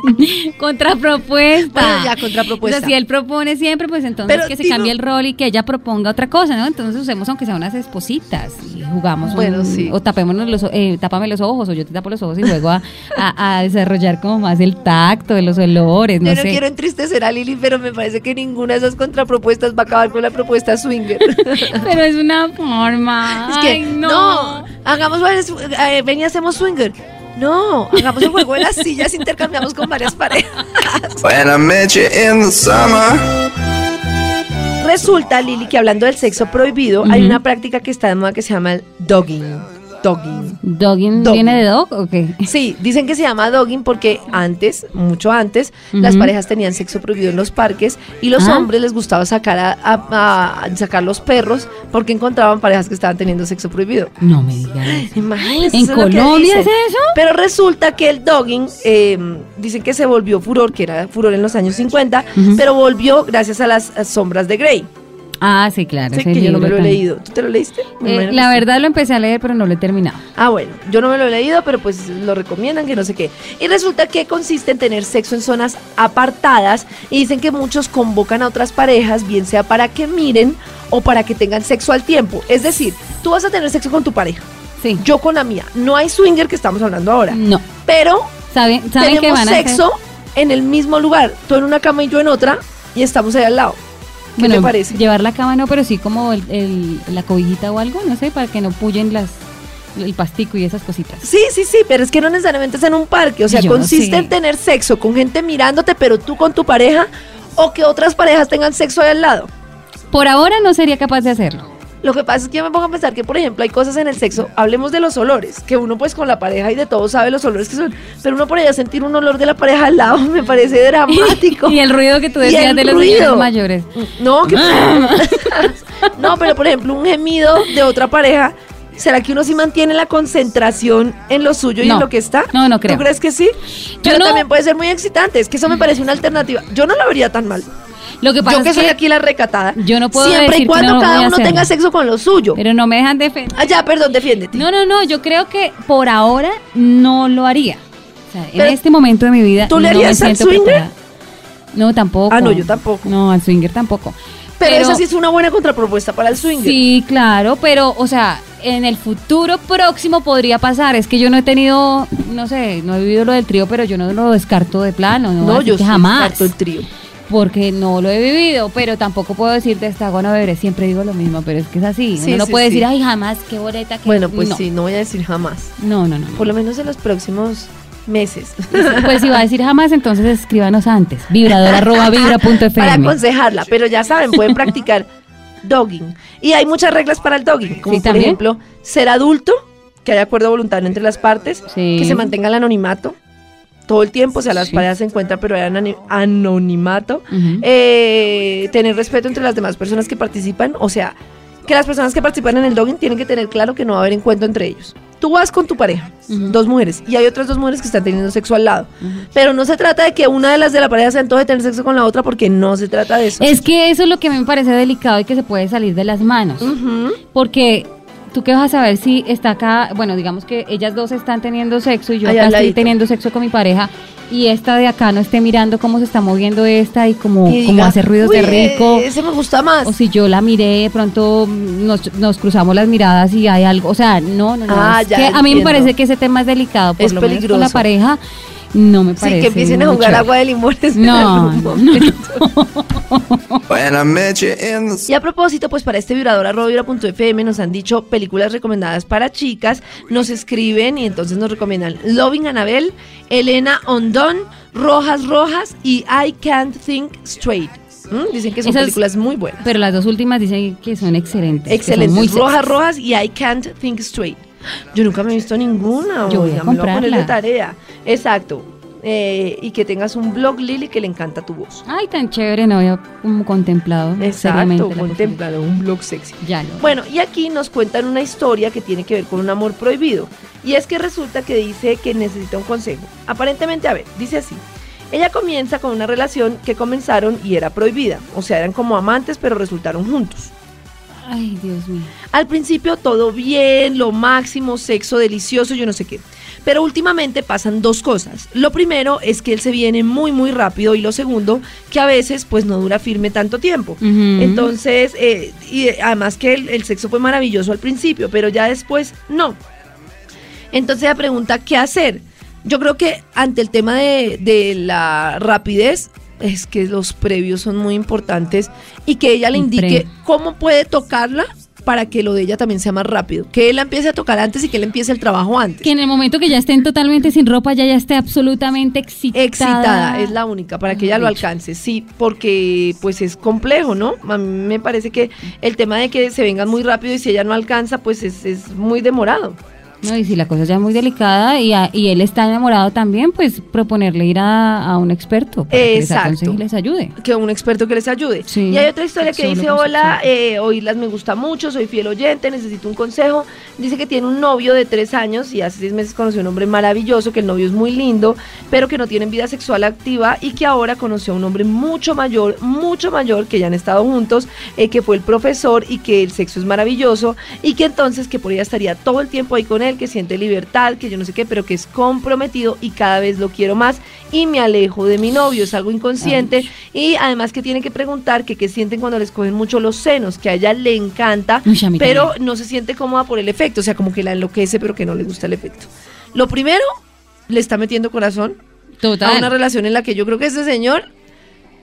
(laughs) contrapropuesta. Bueno, ya, contrapropuesta. O sea, si él propone siempre, pues entonces Pero que se cambie el rol y que ella proponga otra cosa, ¿no? Entonces usemos aunque sea unas espositas y jugamos. un- Bueno, sí. O tapémonos los, eh, tápame los ojos o yo te tapo los ojos y luego a, a- a desarrollar como más el tacto de los olores, no Yo no sé. quiero entristecer a Lili, pero me parece que ninguna de esas contrapropuestas va a acabar con la propuesta swinger. (laughs) Pero es una forma. es que, Ay, no. no. hagamos, varias- eh, ven y hacemos swinger. No, hagamos el juego de las sillas, intercambiamos con varias parejas. When I met you in the summer. Resulta, Lili, que hablando del sexo prohibido, hay una práctica que está de moda que se llama el dogging. Dogging. ¿Dogging Dogging. viene de dog o qué? Sí, dicen que se llama dogging porque antes, mucho antes, las parejas tenían sexo prohibido en los parques y los Ah. hombres les gustaba sacar a, a- a- sacar los perros porque encontraban parejas que estaban teniendo sexo prohibido. No me digas. (laughs) Imagínense, ¿En Colombia es eso? Pero resulta que el dogging, eh, dicen que se volvió furor, que era furor en los años 50, Ujú. pero volvió gracias a las sombras de Grey. Ah, sí, claro. Ese que yo no me lo he también. leído. ¿Tú te lo leíste? Eh, la sí. verdad lo empecé a leer, pero no lo he terminado. Ah, bueno, yo no me lo he leído, pero pues lo recomiendan que no sé qué. Y resulta que consiste en tener sexo en zonas apartadas y dicen que muchos convocan a otras parejas, bien sea para que miren o para que tengan sexo al tiempo. Es decir, tú vas a tener sexo con tu pareja, Sí. yo con la mía. No hay swinger que estamos hablando ahora, No. pero ¿Saben, saben que tenemos van a hacer- sexo en el mismo lugar, tú en una cama y yo en otra, y estamos ahí al lado. ¿Qué bueno, te parece? llevar la cama no, pero sí como el, el- la cobijita o algo, no sé, para que no puyen las el pastico y esas cositas. Sí, sí, sí, pero es que no necesariamente es en un parque. O sea, Yo consiste sé. en tener sexo con gente mirándote, pero tú con tu pareja, o que otras parejas tengan sexo ahí al lado. Por ahora no sería capaz de hacerlo. Lo que pasa es que yo me pongo a pensar que, por ejemplo, hay cosas en el sexo, hablemos de los olores, que uno pues con la pareja y de todo sabe los olores que son, pero uno por allá sentir un olor de la pareja al lado me parece (laughs) dramático. y el ruido que tú decías de los señores mayores. No, que (laughs) (laughs) no, pero por ejemplo, un gemido de otra pareja, ¿será que uno sí mantiene la concentración en lo suyo y No. en lo que está? No, no creo. ¿Tú crees que sí? Pero no- también puede ser muy excitante, es que eso me parece una alternativa. Yo no la vería tan mal. Lo que pasa Yo que es soy que aquí la recatada. yo no puedo Siempre y decir que cuando no cada uno hacerlo. tenga sexo con lo suyo. pero no me dejan defender. Ah, ya, perdón, defiéndete. No, no, no, yo creo que por ahora no lo haría. O sea, en Pero, este momento de mi vida ¿tú le no me harías al swinger? preparada. No, tampoco. Ah, no, yo tampoco. No, al swinger tampoco. pero, esa sí es una buena contrapropuesta para el swinger. Sí, claro, pero, o sea, en el futuro próximo podría pasar. Es que yo no he tenido, no sé, no he vivido lo del trío, pero yo no lo descarto de plano. No, yo sí jamás. descarto el trío. Porque no lo he vivido, pero tampoco puedo decir de esta agua no beberé. Siempre digo lo mismo, pero es que es así. Sí, Uno no sí, puede sí. decir, ay, jamás, qué boleta. Qué... Bueno, pues no. sí, no voy a decir jamás. No, no, no. no. Por lo menos en los próximos meses. (laughs) Pues si va a decir jamás, entonces escríbanos antes. Vibrador arroba vibra punto para FM. aconsejarla, pero ya saben, pueden practicar dogging. Y hay muchas reglas para el dogging, como por también. ejemplo, ser adulto, que haya acuerdo voluntario entre las partes, que se mantenga el anonimato todo el tiempo, o sea, las Sí. parejas se encuentran, pero hay anoni- anonimato. Eh, tener respeto entre las demás personas que participan, o sea, que las personas que participan en el dogging tienen que tener claro que no va a haber encuentro entre ellos. Tú vas con tu pareja, dos mujeres, y hay otras dos mujeres que están teniendo sexo al lado. Pero no se trata de que una de las de la pareja se antoje de tener sexo con la otra, porque no se trata de eso. Es que eso es lo que me parece delicado y que se puede salir de las manos. Porque tú qué vas a saber si está acá, bueno, digamos que ellas dos están teniendo sexo y yo acá estoy teniendo sexo con mi pareja y esta de acá no esté mirando cómo se está moviendo esta y diga, hace ruidos de "Uy, rico. Ese me gusta más. O si yo la miré, de pronto nos, nos cruzamos las miradas y hay algo. O sea, no, no, no. Ah, es ya que a mí me parece que ese tema es delicado. Por Es lo menos con la peligroso. pareja, no me sí, parece. que empiecen a muy jugar agua de limones. en No, algún no, (laughs) (laughs) the Y a propósito, pues para este vibrador arroba vibra.fm nos han dicho películas recomendadas para chicas, nos escriben y entonces nos recomiendan Loving Annabelle, Elena Ondón, Rojas Rojas y I Can't Think Straight. ¿Mm? Dicen que son Esas- películas muy buenas. Pero las dos últimas dicen que son excelentes. son Excelentes. muy Rojas. Rojas y I Can't Think Straight. Yo nunca me he visto ninguna. Yo voy a oiga, me lo voy a poner de comprarla. tarea. Exacto. Eh, y que tengas un blog, Lili, que le encanta tu voz. Ay, tan chévere, no había como contemplado Exacto, contemplado, un blog sexy. Ya lo. Bueno, y aquí nos cuentan una historia que tiene que ver con un amor prohibido. Y es que resulta que dice que necesita un consejo. Aparentemente, a ver, dice así. Ella comienza con una relación que comenzaron y era prohibida. O sea, eran como amantes, pero resultaron juntos. Ay, Dios mío. Al principio todo bien, lo máximo, sexo delicioso, yo no sé qué. Pero últimamente pasan dos cosas. Lo primero es que él se viene muy, muy rápido y lo segundo, que a veces pues no dura firme tanto tiempo. Entonces, eh, y además que el, el sexo fue maravilloso al principio, pero ya después no. Entonces ella pregunta, ¿qué hacer? Yo creo que ante el tema de, de la rapidez, es que los previos son muy importantes y que ella le indique cómo puede tocarla para que lo de ella también sea más rápido. Que él la empiece a tocar antes y que él empiece el trabajo antes. Que en el momento que ya estén totalmente sin ropa, ya ya esté absolutamente excitada. Excitada es la única para que ella lo alcance, sí, porque pues es complejo, ¿no? A mí me parece que el tema de que se vengan muy rápido y si ella no alcanza, pues es, es muy demorado. No, y si la cosa ya es muy delicada y, a- y él está enamorado también, pues proponerle ir a, a un experto para que les Exacto. aconseje y les ayude. Que un experto que les ayude. Sí, y hay otra historia que dice, hola, eh, oírlas me gusta mucho, soy fiel oyente, necesito un consejo. Dice que tiene un novio de tres años y hace seis meses conoció a un hombre maravilloso, que el novio es muy lindo, pero que no tienen vida sexual activa y que ahora conoció a un hombre mucho mayor, mucho mayor, que ya han estado juntos, eh, que fue el profesor y que el sexo es maravilloso y que entonces que por ella estaría todo el tiempo ahí con él, que siente libertad, que yo no sé qué, pero que es comprometido y cada vez lo quiero más y me alejo de mi novio, es algo inconsciente y además que tiene que preguntar que qué sienten cuando les cogen mucho los senos, que a ella le encanta, Uy, pero no se siente cómoda por el efecto, o sea, como que la enloquece, pero que no le gusta el efecto. Lo primero, le está metiendo corazón Total. a una relación en la que yo creo que ese señor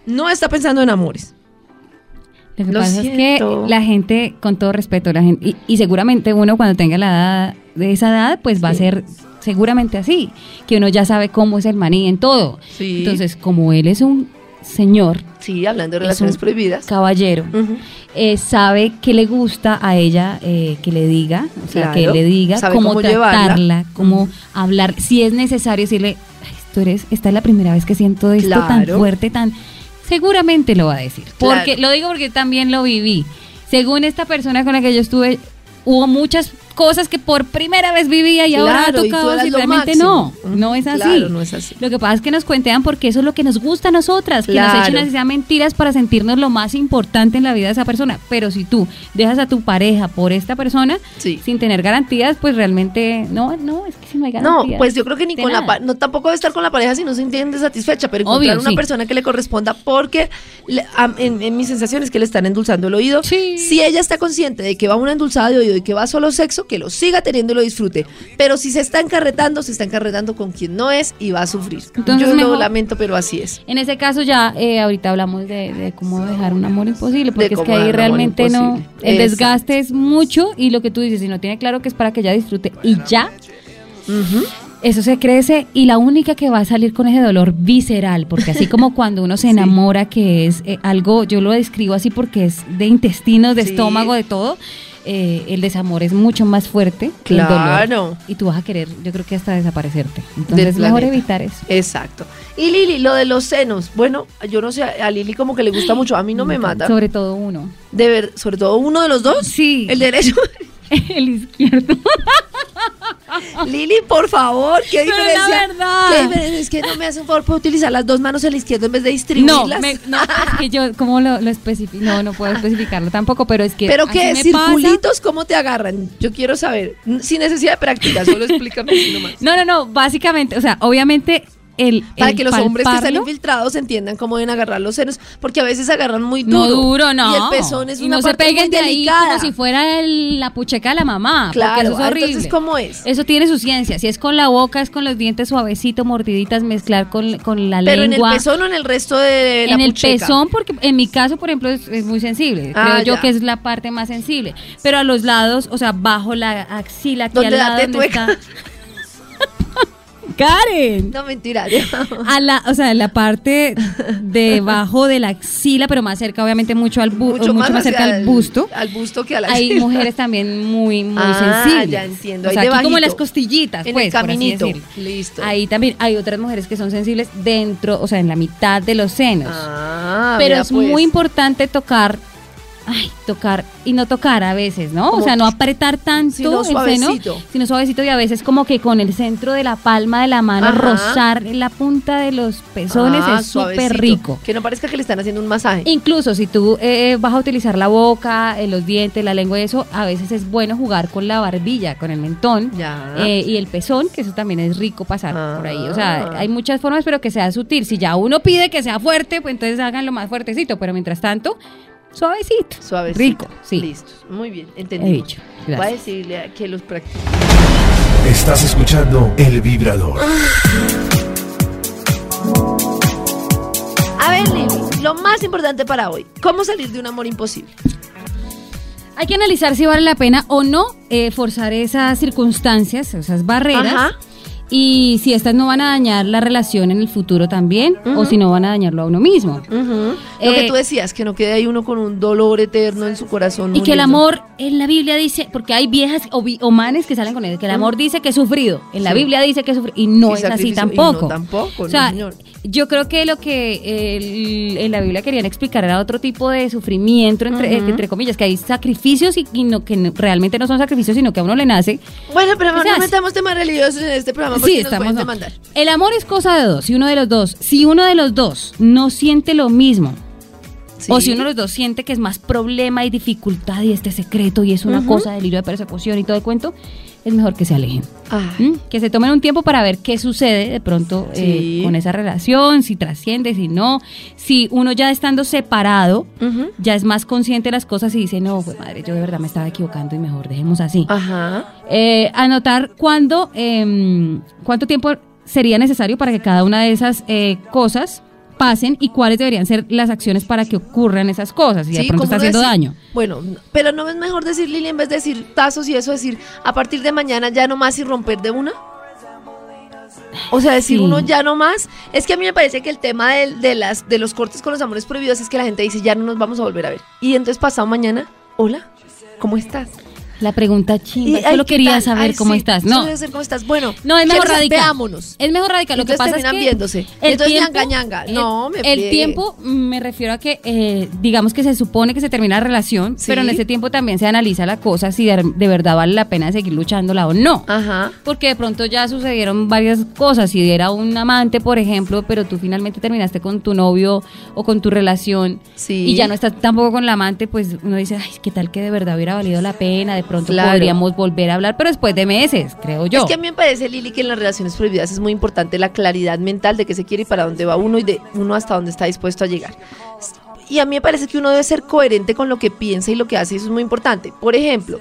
no está pensando en amores. Lo que Lo pasa siento. es que la gente, con todo respeto, la gente, y, y seguramente uno cuando tenga la edad de esa edad, pues va a ser seguramente así, que uno ya sabe cómo es el maní en todo. Sí. Entonces, como él es un señor, Sí, hablando de Es relaciones prohibidas. caballero, eh, sabe que le gusta a ella que le diga, o sea, que le diga Sabe cómo, cómo llevarla. tratarla, cómo hablar, si es necesario decirle, "Ay, tú eres, esta es la primera vez que siento esto tan fuerte, tan, seguramente lo va a decir, porque Claro. lo digo porque también lo viví. Según esta persona con la que yo estuve, hubo muchas cosas que por primera vez vivía y ahora ha y tocado y realmente no, no es así. Claro, no es así. Lo que pasa es que nos cuentean porque eso es lo que nos gusta a nosotras, que nos Claro. echen así sea mentiras para sentirnos lo más importante en la vida de esa persona. Pero si tú dejas a tu pareja por esta persona Sí. sin tener garantías, pues realmente no, no, es que si no hay No, garantías. pues yo creo que ni con la nada. no tampoco debe estar con la pareja si no se entiende satisfecha, pero encontrar Obvio, una sí. persona que le corresponda porque le- a- en, en mi sensación es que le están endulzando el oído. Sí. Si ella está consciente de que va una endulzada de oído y que va solo sexo, que lo siga teniendo y lo disfrute. Pero si se está encarretando, se está encarretando con quien no es y va a sufrir. Entonces, yo lo mejor- lamento, pero así es. En ese caso ya eh, ahorita hablamos de, de cómo dejar un amor imposible, porque es que ahí realmente no, el desgaste es mucho y lo que tú dices, si no tiene claro que es para que ella disfrute y ya, eso se crece y la única que va a salir con ese dolor visceral, porque así como (laughs) cuando uno se enamora, que es eh, algo, yo lo describo así porque es de intestinos, de Sí. estómago, de todo, eh, el desamor es mucho más fuerte que el Claro. dolor. Y tú vas a querer, yo creo que hasta desaparecerte. Entonces es mejor evitar eso. Exacto. Y Lili, lo de los senos. Bueno, yo no sé, a Lili como que le gusta mucho. A mí no me mata. Sobre todo uno. De ver, sobre todo uno de los dos. Sí. El derecho. (laughs) El izquierdo. (laughs) (laughs) Lili, por favor, ¿qué Pero la diferencia? verdad. ¿Qué diferencia? Es que no me hace un favor por utilizar las dos manos en la izquierda en vez de No, distribuirlas. me- no, es que yo, ¿cómo lo, lo especifico? No, no puedo especificarlo tampoco, pero es que. ¿Pero qué? me pasa. ¿Circulitos cómo te agarran? Yo quiero saber. Sin necesidad de práctica, solo explícame nomás. (laughs) No, no, no, básicamente, o sea, obviamente el. Para el que los hombres que están infiltrados entiendan cómo deben agarrar los senos, porque a veces agarran muy No duro. duro, no. Y el pezón es Y una no se peguen muy de ahí delicada. como si fuera el- la pucheca de la mamá. Claro, eso es ah, horrible. entonces, ¿cómo es? Eso tiene su ciencia. Si es con la boca, es con los dientes suavecito, mordiditas, mezclar con, con la Pero en el lengua. pezón o en el resto de la en el pezón, porque en mi caso, por ejemplo, es, es muy sensible. Ah, Creo yo que es la parte más sensible. Pero a los lados, o sea, bajo la axila, aquí ¿Dónde al lado date donde está. (laughs) Karen. No, mentira. (laughs) A la, o sea, la parte debajo de la axila, pero más cerca, obviamente, mucho al bu- mucho, más, cerca al busto. Al busto que a la Hay axila. mujeres también muy, muy Ah, sensibles. ya entiendo. O sea, aquí como las costillitas, En pues, el por así caminito. Listo. Ahí también hay otras mujeres que son sensibles dentro, o sea, en la mitad de los senos. Ah, Pero es pues. muy importante tocar, ay, tocar y no tocar a veces, ¿no? Como o sea, no apretar tanto sino el suavecito. seno, sino suavecito y a veces como que con el centro de la palma de la mano Ajá. rozar la punta de los pezones Ah, es súper rico. Que no parezca que le están haciendo un masaje. Incluso si tú eh, vas a utilizar la boca, eh, los dientes, la lengua y eso, a veces es bueno jugar con la barbilla, con el mentón eh, y el pezón, que eso también es rico pasar Ah. por ahí. O sea, hay muchas formas, pero que sea sutil. Si ya uno pide que sea fuerte, pues entonces háganlo más fuertecito, pero mientras tanto, suavecito. Suavecito. Rico, sí. Listo. Muy bien, He entendí. dicho. Voy a Gracias. decirle a que los practique. Estás escuchando El Vibrador. A ver, Lili, lo más importante para hoy. ¿Cómo salir de un amor imposible? Hay que analizar si vale la pena o no eh, forzar esas circunstancias, esas barreras. Ajá. Y si estas no van a dañar la relación en el futuro también, o si no van a dañarlo a uno mismo. Lo que Eh, tú decías, que no quede ahí uno con un dolor eterno en su corazón. Y que el amor en la Biblia dice, porque hay viejas o, manes que salen con eso, que el amor dice que es sufrido. En la. Biblia dice que es sufrido. Y no Y es así tampoco. no tampoco, O sea, no, señor. yo creo que lo que en la Biblia querían explicar era otro tipo de sufrimiento, entre, entre comillas, que hay sacrificios y, y no, que realmente no son sacrificios, sino que a uno le nace. Bueno, pero ¿Qué se no metamos temas religiosos en este programa Sí, estamos. no. El amor es cosa de dos. Si uno de los dos, si uno de los dos no siente lo mismo, Sí. O si uno de los dos siente que es más problema y dificultad y este secreto y es una Ujú. cosa, delirio de persecución y todo el cuento, es mejor que se alejen. Ay, ¿Mm? Que se tomen un tiempo para ver qué sucede de pronto eh, con esa relación, si trasciende, si no. Si uno ya estando separado, ya es más consciente de las cosas y dice, no, pues madre, yo de verdad me estaba equivocando y mejor dejemos así. Ajá. Eh, anotar cuándo, em, cuánto tiempo sería necesario para que cada una de esas eh, cosas pasen y cuáles deberían ser las acciones para que ocurran esas cosas y de Sí, pronto ¿cómo está haciendo decir? daño. Bueno, no- pero no es mejor decir, Lili, en vez de decir tazos y eso, decir a partir de mañana ya no más y romper de una. O sea, decir Sí. uno ya no más. Es que a mí me parece que el tema del- de, las, de los cortes con los amores prohibidos es que la gente dice ya no nos vamos a volver a ver. Y entonces pasado mañana, hola, ¿cómo estás? La pregunta chimba, solo ay, ¿qué quería tal? saber Ay, cómo sí, estás. No, saber cómo estás. Bueno, no, es mejor radical. Veámonos. Es mejor radical. Lo que Entonces pasa es terminan que viéndose. el Entonces, tiempo, ñanga, ñanga. No, me El tiempo, me refiero a que, eh, digamos que se supone que se termina la relación, Sí. pero en ese tiempo también se analiza la cosa si de, de verdad vale la pena seguir luchándola o no. Ajá. Porque de pronto ya sucedieron varias cosas. Si era un amante, por ejemplo, pero tú finalmente terminaste con tu novio o con tu relación Sí. y ya no estás tampoco con la amante, pues uno dice, ay, ¿qué tal que de verdad hubiera valido la pena? De pronto Claro. podríamos volver a hablar, pero después de meses, creo yo. Es que a mí me parece, Lili, que en las relaciones prohibidas es muy importante la claridad mental de qué se quiere y para dónde va uno y de uno hasta dónde está dispuesto a llegar. Y a mí me parece que uno debe ser coherente con lo que piensa y lo que hace, y eso es muy importante. Por ejemplo,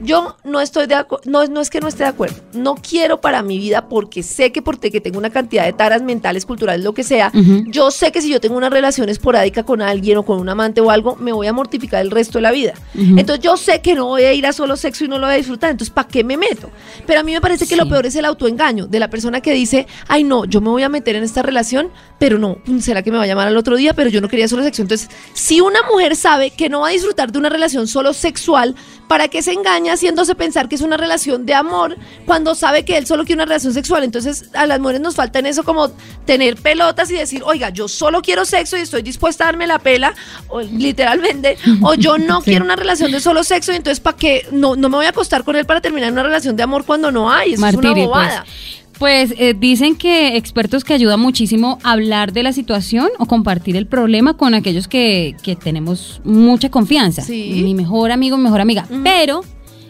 yo no estoy de acuerdo, no, no es que no esté de acuerdo, no quiero para mi vida porque sé que porque tengo una cantidad de taras mentales, culturales, lo que sea, yo sé que si yo tengo una relación esporádica con alguien o con un amante o algo, me voy a mortificar el resto de la vida. Entonces yo sé que no voy a ir a solo sexo y no lo voy a disfrutar, entonces ¿para qué me meto? Pero a mí me parece que lo peor es el autoengaño de la persona que dice, ay no, yo me voy a meter en esta relación, pero no, mm, será que me va a llamar al otro día, pero yo no quería solo sexo. Entonces, si una mujer sabe que no va a disfrutar de una relación solo sexual, ¿para qué se engaña haciéndose pensar que es una relación de amor cuando sabe que él solo quiere una relación sexual? Entonces, a las mujeres nos falta en eso como tener pelotas y decir, oiga, yo solo quiero sexo y estoy dispuesta a darme la pela, o, literalmente, (laughs) o yo no Sí. quiero una relación de solo sexo y entonces, ¿para qué? No, no me voy a acostar con él para terminar una relación de amor cuando no hay. Eso es una bobada. Pues, pues, eh, dicen que expertos que ayudan muchísimo a hablar de la situación o compartir el problema con aquellos que, que tenemos mucha confianza. Sí. Mi mejor amigo, mi mejor amiga. Pero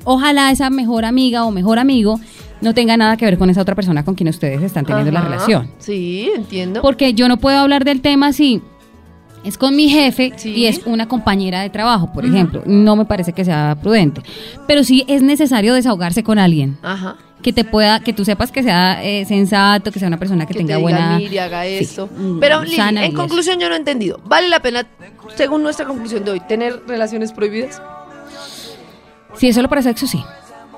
ojalá esa mejor amiga o mejor amigo no tenga nada que ver con esa otra persona con quien ustedes están teniendo la relación. Sí, entiendo. Porque yo no puedo hablar del tema si es con mi jefe Sí. y es una compañera de trabajo, por ejemplo. No me parece que sea prudente. Pero sí es necesario desahogarse con alguien Ajá. que te pueda, que tú sepas que sea eh, sensato, que sea una persona que, que tenga te diga, buena. "Mire, haga sí, esto. mm, Pero, sana en eso. conclusión, yo no he entendido. ¿Vale la pena, según nuestra conclusión de hoy, tener relaciones prohibidas? Si es solo para sexo, sí.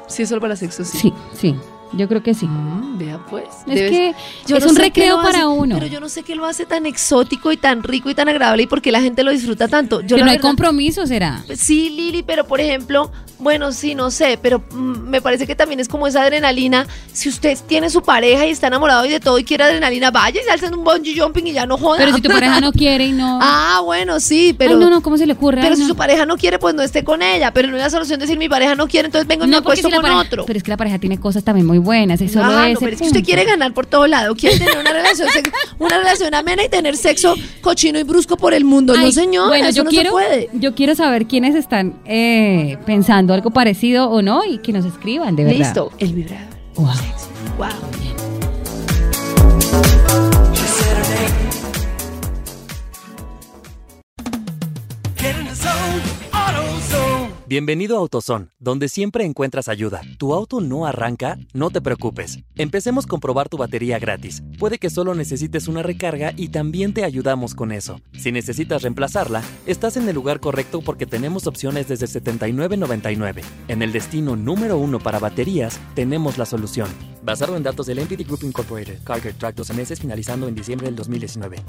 Sí, es solo para sexo, sí. Sí, sí. Yo creo que sí. Mm, vea pues. Es Debes- que Yo es no un recreo para uno. Pero yo no sé qué lo hace tan exótico y tan rico y tan agradable y por qué la gente lo disfruta tanto. Yo que no hay compromiso, será. Sí, Lili, pero por ejemplo, bueno, sí, no sé, pero mm, me parece que también es como esa adrenalina. Si usted tiene su pareja y está enamorado y de todo y quiere adrenalina, vaya y se en un bungee jumping y ya no joda. Pero si tu pareja no (laughs) quiere y no. Ah, bueno, sí, pero. Ay, no, no, ¿cómo se le ocurre? Pero Ay, si su pareja no quiere, pues no esté con ella. Pero no hay la solución de decir mi pareja no quiere, entonces vengo y me No, porque acuesto si con pareja- otro. Pero es que la pareja tiene cosas también muy buenas. Es solo Ah, no, ese pero es que usted quiere ganar por todo lado, quiere tener una relación, una relación amena y tener sexo cochino y brusco por el mundo. no, señor, bueno, eso yo no quiero, se puede. Yo quiero saber quiénes están eh, pensando algo parecido o no y que nos escriban, de verdad. Listo, el vibrador. Wow. Wow. Get in the zone, AutoZone. Bienvenido a AutoZone, donde siempre encuentras ayuda. ¿Tu auto no arranca? No te preocupes. Empecemos con probar tu batería gratis. Puede que solo necesites una recarga y también te ayudamos con eso. Si necesitas reemplazarla, estás en el lugar correcto porque tenemos opciones desde $79.99. En el destino número uno para baterías, tenemos la solución. Basado en datos del NPD Group Incorporated, Carger Track 12 meses finalizando en diciembre del 2019.